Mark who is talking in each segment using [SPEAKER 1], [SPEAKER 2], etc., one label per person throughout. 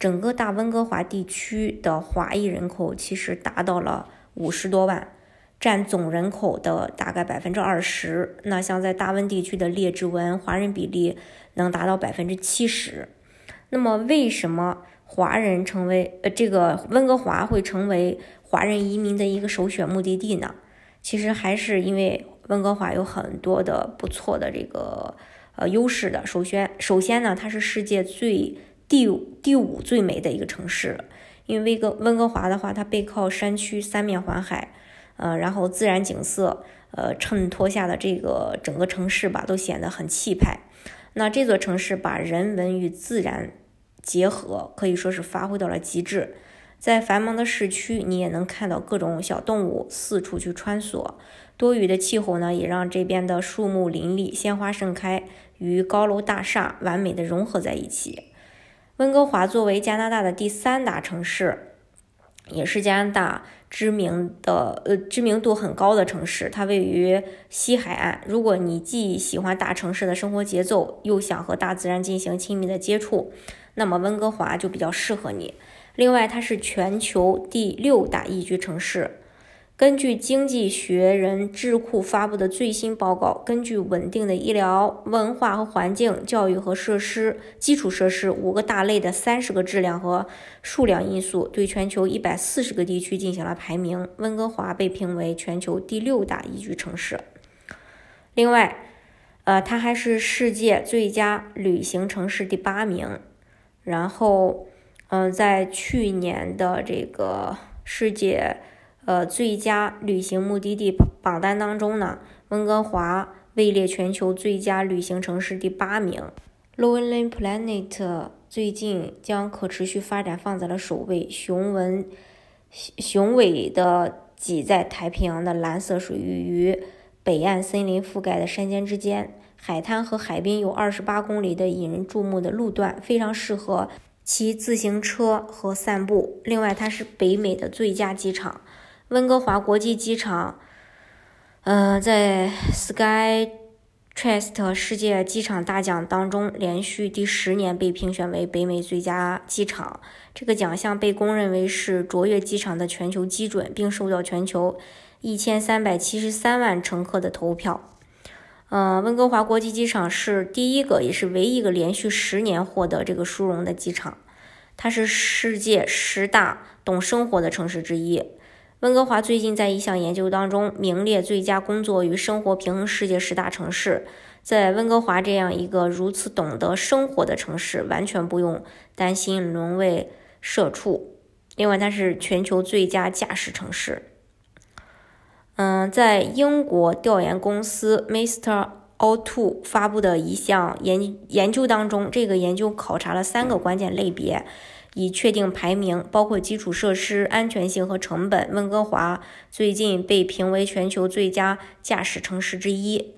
[SPEAKER 1] 整个大温哥华地区的华裔人口其实达到了五十多万，占总人口的大概百分之二十。那像在大温地区的列治文华人比例能达到百分之七十。那么为什么华人成为呃这个温哥华会成为华人移民的一个首选目的地呢？其实还是因为温哥华有很多的不错的这个呃优势的。首先，首先呢，它是世界最第第五最美的一个城市，因为温哥温哥华的话，它背靠山区，三面环海，呃，然后自然景色，呃，衬托下的这个整个城市吧，都显得很气派。那这座城市把人文与自然结合，可以说是发挥到了极致。在繁忙的市区，你也能看到各种小动物四处去穿梭。多雨的气候呢，也让这边的树木林立，鲜花盛开，与高楼大厦完美的融合在一起。温哥华作为加拿大的第三大城市，也是加拿大知名的呃知名度很高的城市。它位于西海岸。如果你既喜欢大城市的生活节奏，又想和大自然进行亲密的接触，那么温哥华就比较适合你。另外，它是全球第六大宜居城市。根据经济学人智库发布的最新报告，根据稳定的医疗、文化和环境、教育和设施、基础设施五个大类的三十个质量和数量因素，对全球一百四十个地区进行了排名。温哥华被评为全球第六大宜居城市。另外，呃，它还是世界最佳旅行城市第八名。然后，嗯，在去年的这个世界。呃，最佳旅行目的地榜单当中呢，温哥华位列全球最佳旅行城市第八名。Lonely Planet 最近将可持续发展放在了首位，雄文雄伟的挤在太平洋的蓝色水域与北岸森林覆盖的山间之间，海滩和海滨有二十八公里的引人注目的路段，非常适合骑自行车和散步。另外，它是北美的最佳机场。温哥华国际机场，呃，在 Skytrax 世界机场大奖当中，连续第十年被评选为北美最佳机场。这个奖项被公认为是卓越机场的全球基准，并受到全球一千三百七十三万乘客的投票。呃，温哥华国际机场是第一个，也是唯一一个连续十年获得这个殊荣的机场。它是世界十大懂生活的城市之一。温哥华最近在一项研究当中名列最佳工作与生活平衡世界十大城市。在温哥华这样一个如此懂得生活的城市，完全不用担心沦为社畜。另外，它是全球最佳驾驶城市。嗯，在英国调研公司 Mr. O2 发布的一项研研究当中，这个研究考察了三个关键类别。以确定排名，包括基础设施、安全性和成本。温哥华最近被评为全球最佳驾驶城市之一，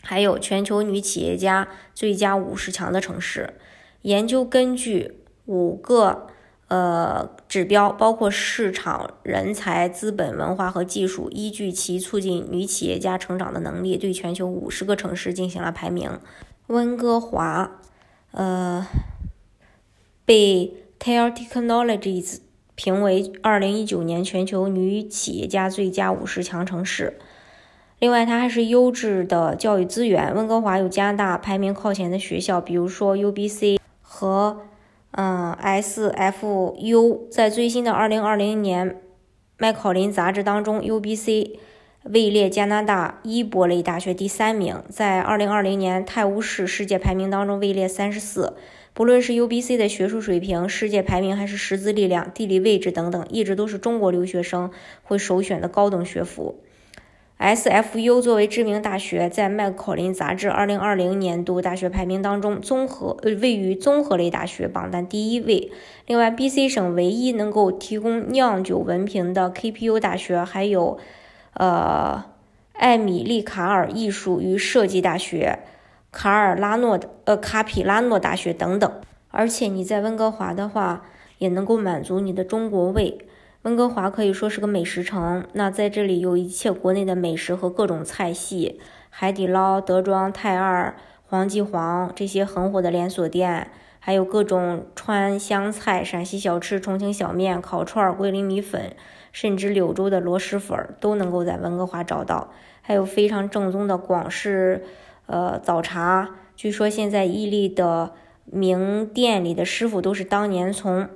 [SPEAKER 1] 还有全球女企业家最佳五十强的城市。研究根据五个呃指标，包括市场、人才、资本、文化和技术，依据其促进女企业家成长的能力，对全球五十个城市进行了排名。温哥华，呃，被。Tile Technologies 评为二零一九年全球女企业家最佳五十强城市。另外，它还是优质的教育资源。温哥华有加拿大排名靠前的学校，比如说 UBC 和嗯 SFU。在最新的二零二零年麦考林杂志当中，UBC 位列加拿大伊伯雷大学第三名。在二零二零年泰晤士世界排名当中，位列三十四。不论是 UBC 的学术水平、世界排名，还是师资力量、地理位置等等，一直都是中国留学生会首选的高等学府。SFU 作为知名大学，在麦考林杂志2020年度大学排名当中，综合位于综合类大学榜单第一位。另外，BC 省唯一能够提供酿酒文凭的 KPU 大学还有，呃，艾米利卡尔艺术与设计大学、卡尔拉诺的呃卡皮拉诺大学等等。而且你在温哥华的话，也能够满足你的中国胃。温哥华可以说是个美食城，那在这里有一切国内的美食和各种菜系，海底捞、德庄、泰二、黄记煌这些很火的连锁店，还有各种川湘菜、陕西小吃、重庆小面、烤串、桂林米粉，甚至柳州的螺蛳粉都能够在温哥华找到。还有非常正宗的广式呃早茶，据说现在伊利的名店里的师傅都是当年从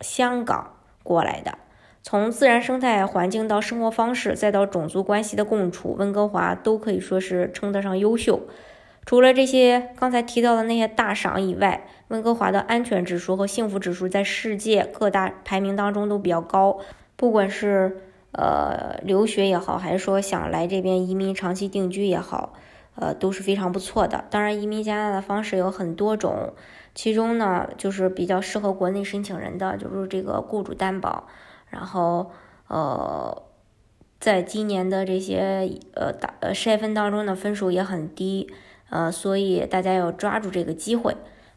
[SPEAKER 1] 香港过来的。从自然生态环境到生活方式，再到种族关系的共处，温哥华都可以说是称得上优秀。除了这些刚才提到的那些大赏以外，温哥华的安全指数和幸福指数在世界各大排名当中都比较高。不管是呃留学也好，还是说想来这边移民长期定居也好，呃都是非常不错的。当然，移民加拿大的方式有很多种，其中呢就是比较适合国内申请人的，就是这个雇主担保。然后，呃，在今年的这些呃大呃筛分当中呢，分数也很低，呃，所以大家要抓住这个机会。